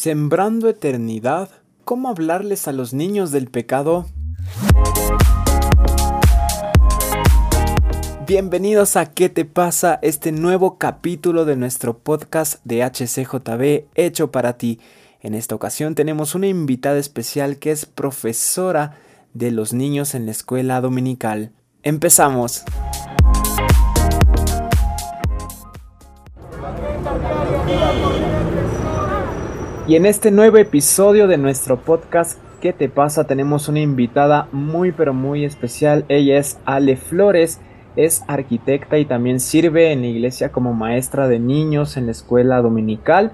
Sembrando eternidad, ¿cómo hablarles a los niños del pecado? Bienvenidos a ¿Qué te pasa? Este nuevo capítulo de nuestro podcast de HCJB hecho para ti. En esta ocasión tenemos una invitada especial que es profesora de los niños en la escuela dominical. Empezamos. Y en este nuevo episodio de nuestro podcast ¿Qué te pasa? Tenemos una invitada muy pero muy especial. Ella es Ale Flores, es arquitecta y también sirve en la iglesia como maestra de niños en la escuela dominical.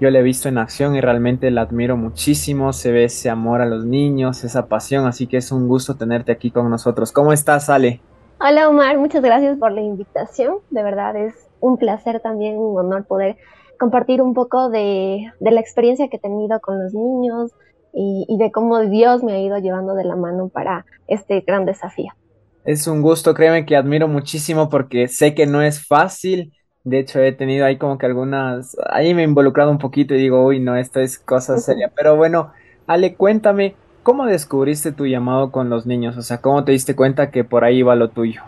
Yo la he visto en acción y realmente la admiro muchísimo. Se ve ese amor a los niños, esa pasión, así que es un gusto tenerte aquí con nosotros. ¿Cómo estás, Ale? Hola, Omar. Muchas gracias por la invitación. De verdad es un placer también, un honor poder compartir un poco de, la experiencia que he tenido con los niños y, de cómo Dios me ha ido llevando de la mano para este gran desafío. Es un gusto, créeme que admiro muchísimo porque sé que no es fácil. De hecho, he tenido ahí como que algunas, ahí me he involucrado un poquito y digo, uy, no, esto es cosa seria. Pero bueno, Ale, cuéntame, ¿cómo descubriste tu llamado con los niños? O sea, ¿cómo te diste cuenta que por ahí va lo tuyo?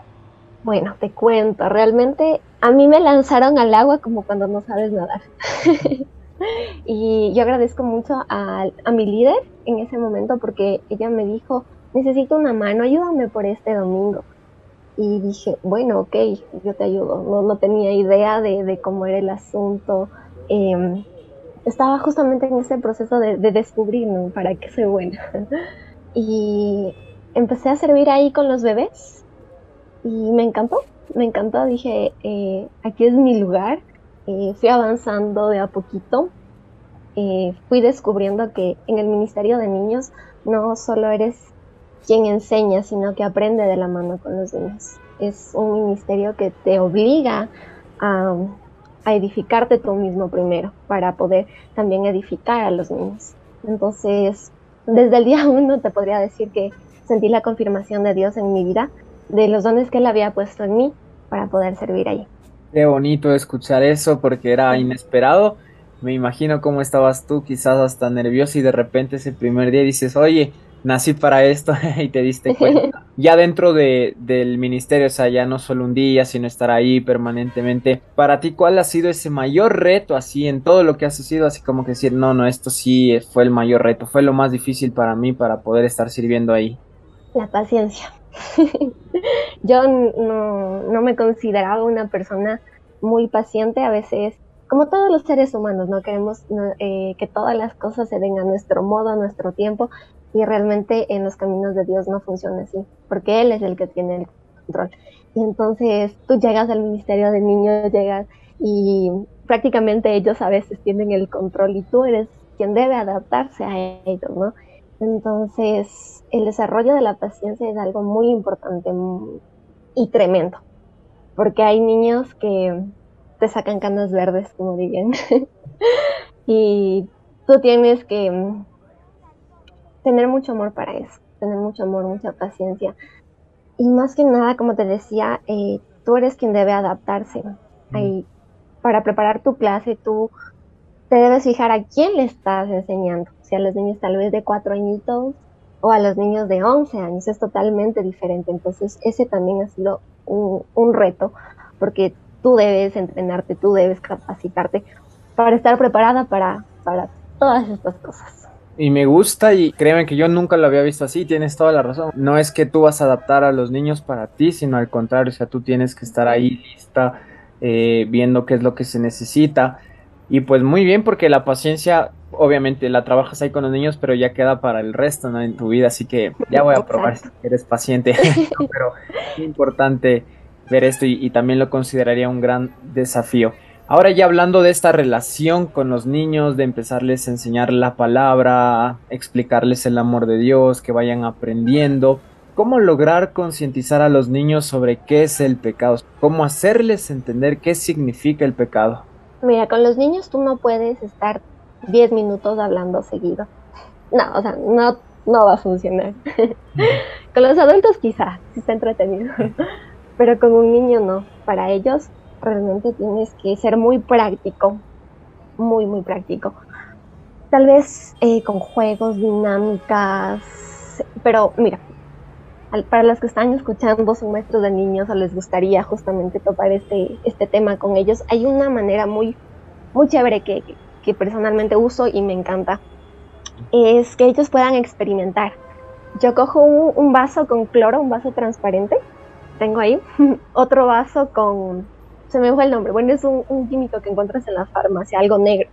Bueno, te cuento, realmente a mí me lanzaron al agua como cuando no sabes nadar. y yo agradezco mucho a, mi líder en ese momento porque ella me dijo, necesito una mano, ayúdame por este domingo. Y dije, bueno, ok, yo te ayudo. No, tenía idea de, cómo era el asunto. Em, estaba justamente en ese proceso de, de descubrir para qué soy buena. y empecé a servir ahí con los bebés y me encantó, me encantó, dije, eh, aquí es mi lugar, eh, fui avanzando de a poquito, eh, fui descubriendo que en el Ministerio de Niños no solo eres quien enseña, sino que aprende de la mano con los niños. Es un ministerio que te obliga a, a edificarte tú mismo primero para poder también edificar a los niños. Entonces, desde el día uno te podría decir que sentí la confirmación de Dios en mi vida de los dones que él había puesto en mí para poder servir allí. Qué bonito escuchar eso porque era inesperado. Me imagino cómo estabas tú, quizás hasta nervioso y de repente ese primer día dices, oye, nací para esto y te diste cuenta. ya dentro de, del ministerio, o sea, ya no solo un día, sino estar ahí permanentemente. Para ti, ¿cuál ha sido ese mayor reto así en todo lo que has sido? Así como que decir, no, no, esto sí fue el mayor reto, fue lo más difícil para mí para poder estar sirviendo ahí. La paciencia. yo no, me consideraba una persona muy paciente, a veces, como todos los seres humanos, no queremos eh, que todas las cosas se den a nuestro modo, a nuestro tiempo, y realmente en los caminos de Dios no funciona así, porque Él es el que tiene el control. Y entonces tú llegas al ministerio de niños, llegas y prácticamente ellos a veces tienen el control y tú eres quien debe adaptarse a ellos, ¿no? Entonces, el desarrollo de la paciencia es algo muy importante y tremendo, porque hay niños que te sacan canas verdes, como dirían, y tú tienes que tener mucho amor para eso, tener mucho amor, mucha paciencia. Y más que nada, como te decía, eh, tú eres quien debe adaptarse. para preparar tu clase, tú te debes fijar a quién le estás enseñando. Si a los niños tal vez de cuatro añitos o a los niños de 11 años es totalmente diferente. Entonces ese también ha sido un, reto porque tú debes entrenarte, tú debes capacitarte para estar preparada para, para todas estas cosas. Y me gusta y créeme que yo nunca lo había visto así, tienes toda la razón. No es que tú vas a adaptar a los niños para ti, sino al contrario, o sea, tú tienes que estar ahí lista, eh, viendo qué es lo que se necesita. Y pues muy bien, porque la paciencia, obviamente, la trabajas ahí con los niños, pero ya queda para el resto, ¿no? En tu vida, así que ya voy a probar si eres paciente. pero es importante ver esto y, también lo consideraría un gran desafío. Ahora ya hablando de esta relación con los niños, de empezarles a enseñar la palabra, explicarles el amor de Dios, que vayan aprendiendo, ¿cómo lograr concientizar a los niños sobre qué es el pecado? ¿Cómo hacerles entender qué significa el pecado? Mira, con los niños tú no puedes estar 10 minutos hablando seguido. No, o sea, no, no va a funcionar. con los adultos quizá, si está entretenido. Pero con un niño no. Para ellos realmente tienes que ser muy práctico. Muy, muy práctico. tal vez eh, con juegos, dinámicas, pero mira, para los que están escuchando son maestros de niños o les gustaría justamente topar este, este tema con ellos, hay una manera muy, muy chévere que, que personalmente uso y me encanta, es que ellos puedan experimentar. Yo cojo un, vaso con cloro, un vaso transparente, tengo ahí, otro vaso con, se me fue el nombre, bueno, es un, químico que encuentras en la farmacia, algo negro.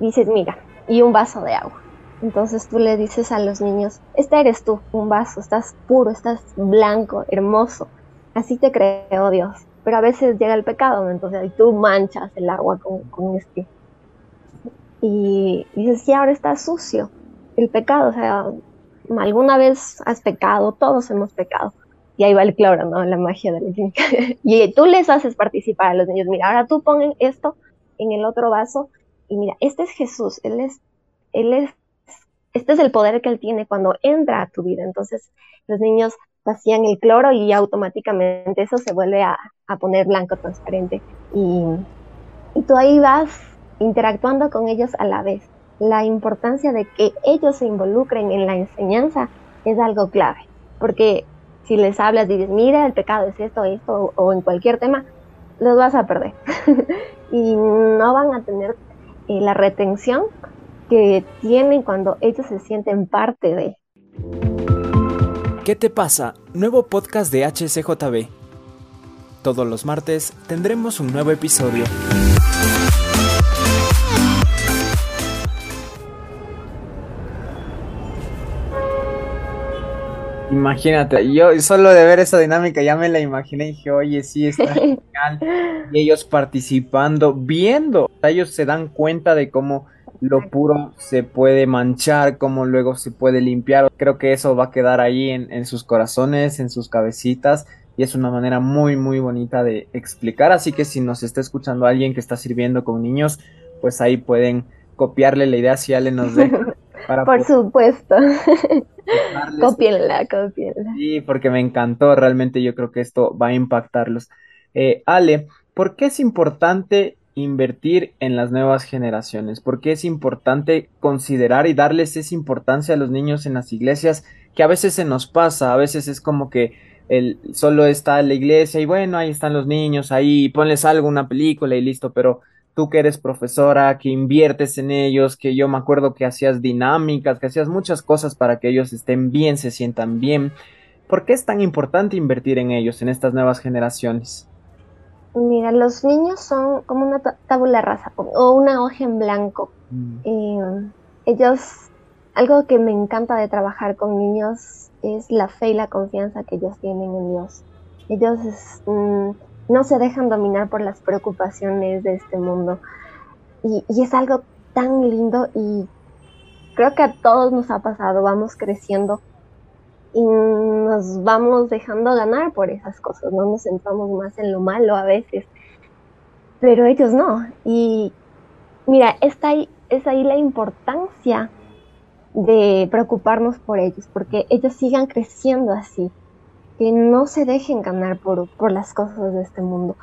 Dices, mira, y un vaso de agua. Entonces tú le dices a los niños, este eres tú, un vaso, estás puro, estás blanco, hermoso. Así te creó Dios. Pero a veces llega el pecado, entonces tú manchas el agua con, con este. Y dices, sí, ahora está sucio. El pecado, o sea, alguna vez has pecado, todos hemos pecado. Y ahí va el cloro, ¿no? La magia de la química. y tú les haces participar a los niños. Mira, ahora tú ponen esto en el otro vaso y mira, este es Jesús, Él es, Él es este es el poder que él tiene cuando entra a tu vida. Entonces, los niños vacían el cloro y automáticamente eso se vuelve a, poner blanco transparente. Y, y, tú ahí vas interactuando con ellos a la vez. La importancia de que ellos se involucren en la enseñanza es algo clave, porque si les hablas y dices, mira, el pecado es esto, esto, o, en cualquier tema, los vas a perder. y no van a tener eh, la retención que tienen cuando ellos se sienten parte de. ¿Qué te pasa? Nuevo podcast de HCJB. Todos los martes tendremos un nuevo episodio. Imagínate, yo solo de ver esa dinámica ya me la imaginé y dije, oye, sí, está genial. Y ellos participando, viendo, ellos se dan cuenta de cómo lo puro se puede manchar, como luego se puede limpiar. Creo que eso va a quedar ahí en, sus corazones, en sus cabecitas. Y es una manera muy, muy bonita de explicar. Así que si nos está escuchando alguien que está sirviendo con niños, pues ahí pueden copiarle la idea si Ale nos deja. Por supuesto. Copienla, copienla. Sí, porque me encantó. Realmente yo creo que esto va a impactarlos. Eh, Ale, ¿por qué es importante invertir en las nuevas generaciones, porque es importante considerar y darles esa importancia a los niños en las iglesias, que a veces se nos pasa, a veces es como que el, solo está la iglesia y bueno, ahí están los niños, ahí ponles algo, una película y listo, pero tú que eres profesora, que inviertes en ellos, que yo me acuerdo que hacías dinámicas, que hacías muchas cosas para que ellos estén bien, se sientan bien. ¿Por qué es tan importante invertir en ellos, en estas nuevas generaciones? Mira, los niños son como una tabula rasa o una hoja en blanco. Mm. Eh, ellos, algo que me encanta de trabajar con niños es la fe y la confianza que ellos tienen en Dios. Ellos mm, no se dejan dominar por las preocupaciones de este mundo. Y, es algo tan lindo y creo que a todos nos ha pasado, vamos creciendo y nos vamos dejando ganar por esas cosas, no nos centramos más en lo malo a veces, pero ellos no. Y mira, está ahí, es ahí la importancia de preocuparnos por ellos, porque ellos sigan creciendo así, que no se dejen ganar por, por las cosas de este mundo.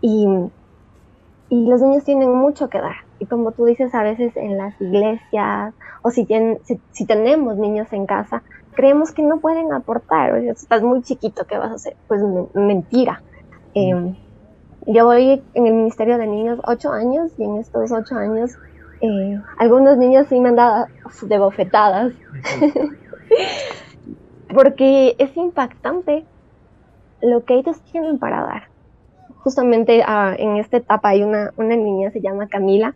Y, y, los niños tienen mucho que dar. Y como tú dices, a veces en las iglesias, o si, tienen, si tenemos niños en casa, creemos que no pueden aportar, o sea, estás muy chiquito, ¿qué vas a hacer? Pues mentira. Em, yo voy en el Ministerio de Niños ocho años y en estos ocho años eh, algunos niños sí me han dado de bofetadas porque es impactante lo que ellos tienen para dar. Justamente ah, en esta etapa hay una, una niña, se llama Camila,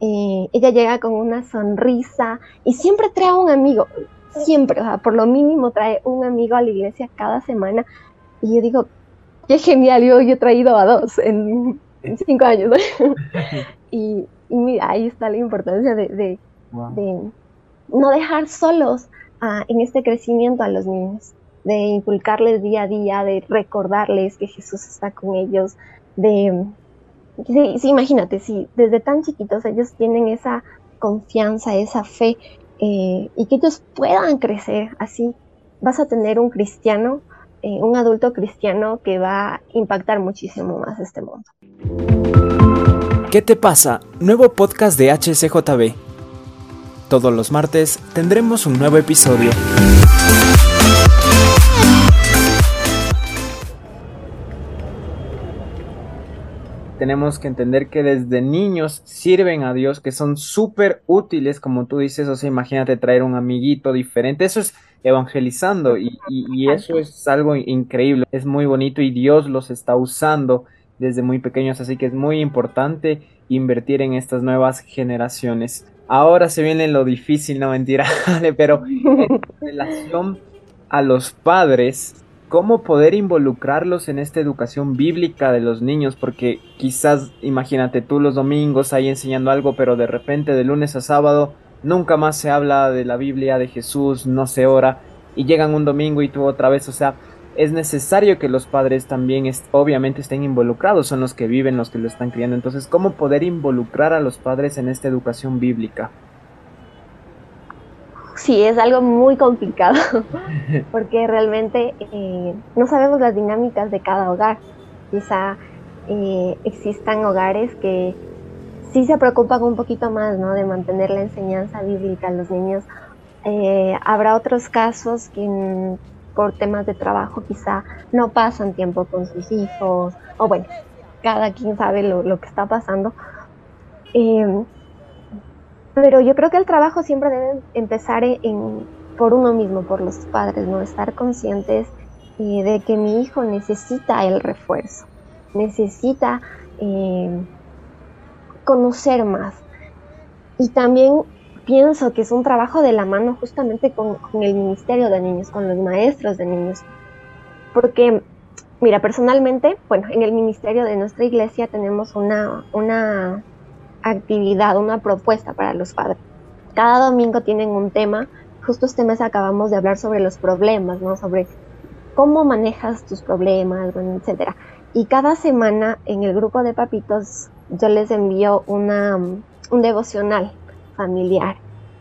eh, ella llega con una sonrisa y siempre trae a un amigo siempre, o sea, por lo mínimo trae un amigo a la iglesia cada semana. Y yo digo, qué genial, yo, he traído a dos en, cinco años. y, mira, ahí está la importancia de, no dejar solos en este crecimiento a los niños, de inculcarles día a día, de recordarles que Jesús está con ellos, de... Sí, sí, imagínate, si desde tan chiquitos ellos tienen esa confianza, esa fe eh, y que ellos puedan crecer así. Vas a tener un cristiano, eh, un adulto cristiano que va a impactar muchísimo más este mundo. ¿Qué te pasa? Nuevo podcast de HCJB. Todos los martes tendremos un nuevo episodio. tenemos que entender que desde niños sirven a Dios, que son súper útiles, como tú dices, o sea, imagínate traer un amiguito diferente, eso es evangelizando y, eso es algo increíble, es muy bonito y Dios los está usando desde muy pequeños, así que es muy importante invertir en estas nuevas generaciones. Ahora se viene lo difícil, no mentira, pero en relación a los padres, cómo poder involucrarlos en esta educación bíblica de los niños, porque quizás, imagínate tú los domingos ahí enseñando algo, pero de repente de lunes a sábado nunca más se habla de la Biblia, de Jesús, no se ora, y llegan un domingo y tú otra vez, o sea, es necesario que los padres también obviamente estén involucrados, son los que viven, los que lo están criando, entonces, ¿cómo poder involucrar a los padres en esta educación bíblica? sí, es algo muy complicado, porque realmente eh, no sabemos las dinámicas de cada hogar. Quizá eh, existan hogares que sí se preocupan un poquito más ¿no? de mantener la enseñanza bíblica a los niños. Eh, habrá otros casos que por temas de trabajo quizá no pasan tiempo con sus hijos, o bueno, cada quien sabe lo, lo que está pasando. Pero yo creo que el trabajo siempre debe empezar en, por uno mismo, por los padres, ¿no? Estar conscientes eh, de que mi hijo necesita el refuerzo, necesita eh, conocer más. Y también pienso que es un trabajo de la mano justamente con, con, el Ministerio de Niños, con los maestros de niños. Porque, mira, personalmente, bueno, en el Ministerio de nuestra iglesia tenemos una, una actividad, una propuesta para los padres. Cada domingo tienen un tema. Justo este mes acabamos de hablar sobre los problemas, ¿no? Sobre cómo manejas tus problemas, etcétera. Y cada semana en el grupo de papitos yo les envío una, un devocional familiar.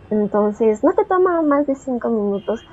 Entonces, no te toma más de cinco minutos,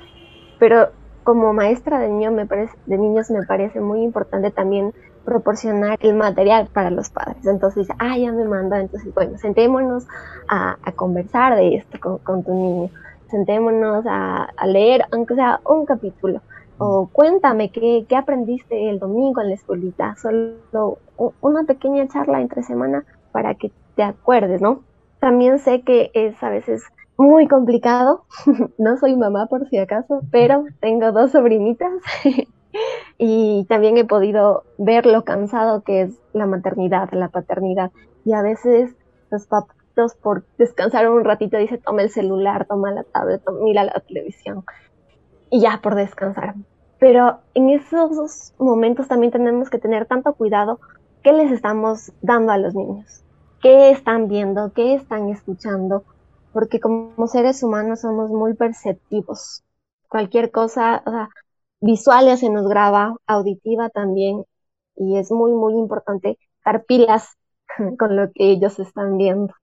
pero como maestra de, niño me parece, de niños me parece muy importante también proporcionar el material para los padres. Entonces, ah, ya me manda, entonces, bueno, sentémonos a, conversar de esto con, tu niño, sentémonos a, leer, aunque sea un capítulo, o cuéntame qué, qué aprendiste el domingo en la escuelita, solo una pequeña charla entre semana para que te acuerdes, ¿no? También sé que es a veces muy complicado, no soy mamá por si acaso, pero tengo dos sobrinitas y también he podido ver lo cansado que es la maternidad, la paternidad. Y a veces los papitos por descansar un ratito dice toma el celular, toma la tablet, mira la televisión y ya por descansar. Pero en esos momentos también tenemos que tener tanto cuidado qué les estamos dando a los niños, qué están viendo, qué están escuchando, porque como seres humanos somos muy perceptivos. Cualquier cosa, o sea, visual ya se nos graba, auditiva también, y es muy, muy importante estar pilas con lo que ellos están viendo.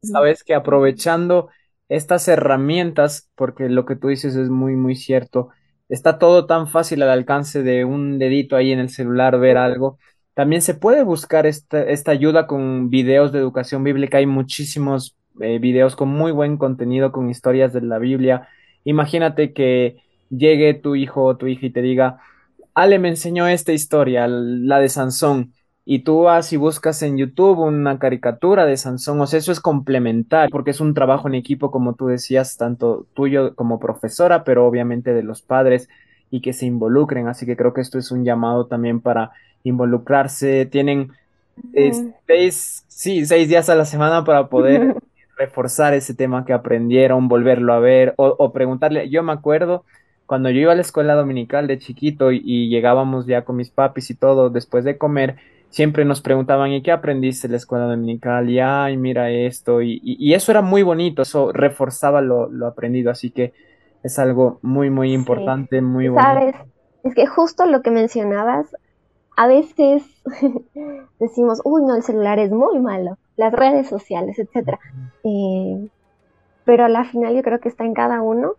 Sabes que aprovechando estas herramientas, porque lo que tú dices es muy, muy cierto, está todo tan fácil al alcance de un dedito ahí en el celular ver algo. También se puede buscar esta, esta ayuda con videos de educación bíblica. Hay muchísimos eh, videos con muy buen contenido, con historias de la Biblia. Imagínate que llegue tu hijo o tu hija y te diga, Ale me enseñó esta historia, la de Sansón, y tú vas y buscas en YouTube una caricatura de Sansón, o sea, eso es complementar, porque es un trabajo en equipo, como tú decías, tanto tuyo como profesora, pero obviamente de los padres y que se involucren, así que creo que esto es un llamado también para involucrarse, tienen seis, sí, seis días a la semana para poder reforzar ese tema que aprendieron, volverlo a ver o, o preguntarle, yo me acuerdo cuando yo iba a la escuela dominical de chiquito y, llegábamos ya con mis papis y todo después de comer, siempre nos preguntaban, ¿y qué aprendiste en la escuela dominical? Y, ay, mira esto. Y, eso era muy bonito, eso reforzaba lo, aprendido. Así que es algo muy, muy importante, muy bueno. Sabes, es que justo lo que mencionabas, a veces decimos, uy, no, el celular es muy malo, las redes sociales, etcétera. Eh, pero a la final yo creo que está en cada uno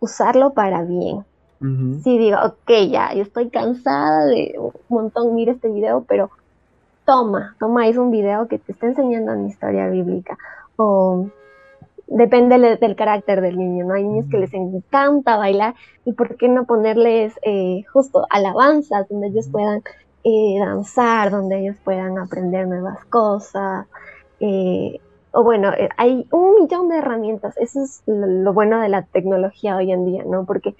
usarlo para bien. Si digo, ok, ya, yo estoy cansada de un montón, mira este video, pero toma, toma, es un video que te está enseñando una historia bíblica. O depende del carácter del niño, ¿no? Hay niños que les encanta bailar y por qué no ponerles eh, justo alabanzas donde ellos puedan eh, danzar, donde ellos puedan aprender nuevas cosas. Eh, o bueno, hay un millón de herramientas. Eso es lo, bueno de la tecnología hoy en día, ¿no? Porque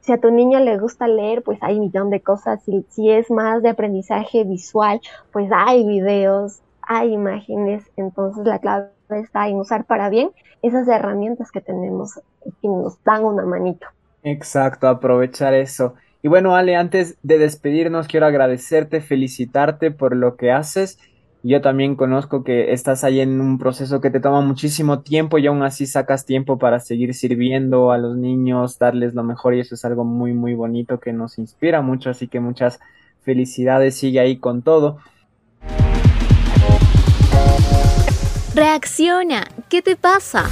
si a tu niño le gusta leer, pues hay un millón de cosas. Si, si es más de aprendizaje visual, pues hay videos, hay imágenes. Entonces la clave está en usar para bien esas herramientas que tenemos y nos dan una manito. Exacto, aprovechar eso. Y bueno, Ale, antes de despedirnos, quiero agradecerte, felicitarte por lo que haces. Yo también conozco que estás ahí en un proceso que te toma muchísimo tiempo y aún así sacas tiempo para seguir sirviendo a los niños, darles lo mejor y eso es algo muy, muy bonito que nos inspira mucho. Así que muchas felicidades, sigue ahí con todo. Reacciona, ¿qué te pasa?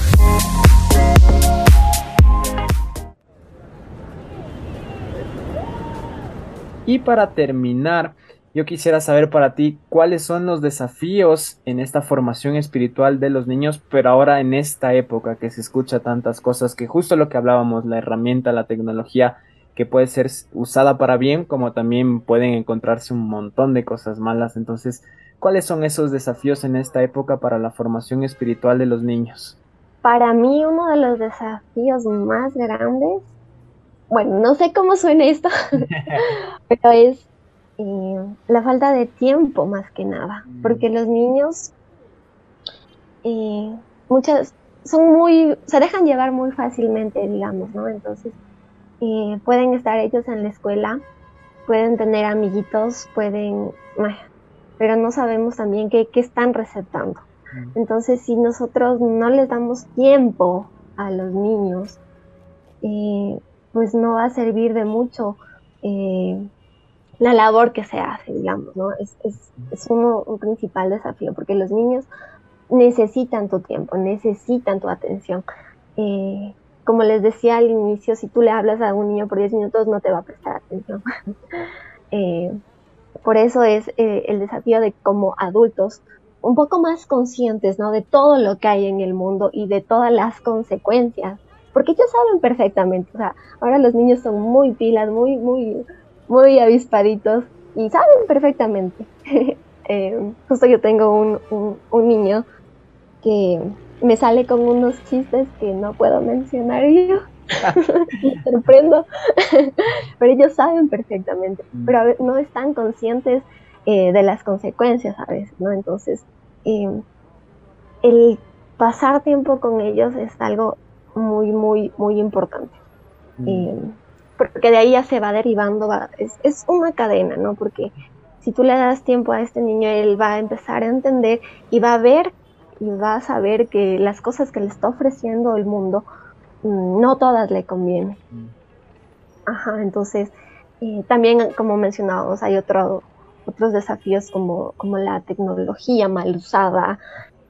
Y para terminar, yo quisiera saber para ti cuáles son los desafíos en esta formación espiritual de los niños, pero ahora en esta época que se escucha tantas cosas, que justo lo que hablábamos, la herramienta, la tecnología, que puede ser usada para bien, como también pueden encontrarse un montón de cosas malas. Entonces, ¿Cuáles son esos desafíos en esta época para la formación espiritual de los niños? Para mí uno de los desafíos más grandes, bueno, no sé cómo suena esto, pero es eh, la falta de tiempo más que nada, mm. porque los niños eh, muchas son muy, se dejan llevar muy fácilmente, digamos, ¿no? Entonces eh, pueden estar ellos en la escuela, pueden tener amiguitos, pueden, pero no sabemos también qué, están receptando. Entonces, si nosotros no les damos tiempo a los niños, eh, pues no va a servir de mucho eh, la labor que se hace, digamos, ¿no? Es, es, un principal desafío, porque los niños necesitan tu tiempo, necesitan tu atención. Eh, como les decía al inicio, si tú le hablas a un niño por 10 minutos, no te va a prestar atención. Por eso es eh, el desafío de como adultos un poco más conscientes, ¿no? De todo lo que hay en el mundo y de todas las consecuencias, porque ellos saben perfectamente, o sea, ahora los niños son muy pilas, muy, muy, muy avispaditos y saben perfectamente. Eh, justo yo tengo un, un niño que me sale con unos chistes que no puedo mencionar yo. me sorprendo, pero ellos saben perfectamente, mm. pero no están conscientes eh, de las consecuencias a veces, ¿no? Entonces, em, el pasar tiempo con ellos es algo muy, muy, muy importante. Mm. Em, porque de ahí ya se va derivando, es, es, una cadena, ¿no? Porque si tú le das tiempo a este niño, él va a empezar a entender y va a ver y va a saber que las cosas que le está ofreciendo el mundo Mm, no todas le convienen. Mm. Ajá, entonces eh, también como mencionábamos hay otro, otros desafíos como, como la tecnología mal usada,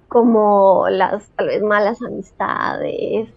como las tal vez malas amistades,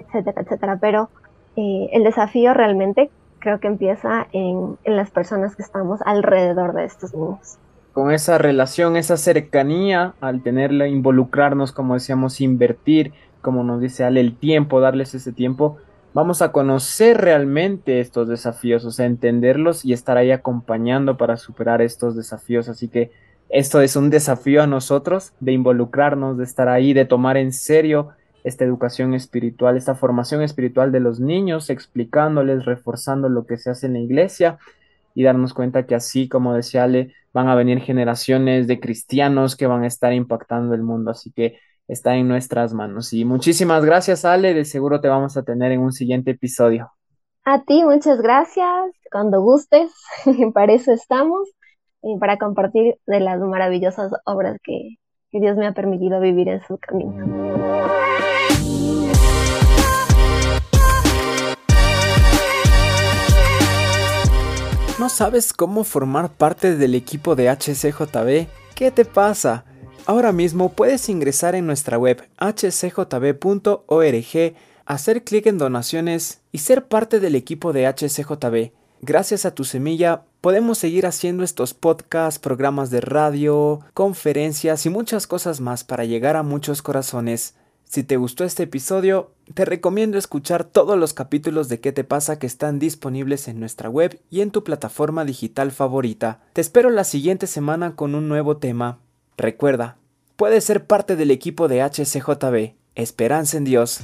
etcétera, etcétera. Pero eh, el desafío realmente creo que empieza en, en, las personas que estamos alrededor de estos niños. Con esa relación, esa cercanía, al tenerla, involucrarnos, como decíamos, invertir, como nos dice Ale, el tiempo, darles ese tiempo, vamos a conocer realmente estos desafíos, o sea, entenderlos y estar ahí acompañando para superar estos desafíos. Así que esto es un desafío a nosotros de involucrarnos, de estar ahí, de tomar en serio esta educación espiritual, esta formación espiritual de los niños, explicándoles, reforzando lo que se hace en la iglesia y darnos cuenta que así, como decía Ale, van a venir generaciones de cristianos que van a estar impactando el mundo. Así que está en nuestras manos. Y muchísimas gracias, Ale. De seguro te vamos a tener en un siguiente episodio. A ti, muchas gracias. Cuando gustes, para eso estamos, y para compartir de las maravillosas obras que, que Dios me ha permitido vivir en su camino. ¿No sabes cómo formar parte del equipo de HCJB? ¿Qué te pasa? Ahora mismo puedes ingresar en nuestra web hcjb.org, hacer clic en donaciones y ser parte del equipo de HCJB. Gracias a tu semilla podemos seguir haciendo estos podcasts, programas de radio, conferencias y muchas cosas más para llegar a muchos corazones. Si te gustó este episodio, te recomiendo escuchar todos los capítulos de ¿Qué te pasa? que están disponibles en nuestra web y en tu plataforma digital favorita. Te espero la siguiente semana con un nuevo tema. Recuerda, puedes ser parte del equipo de HCJB. Esperanza en Dios.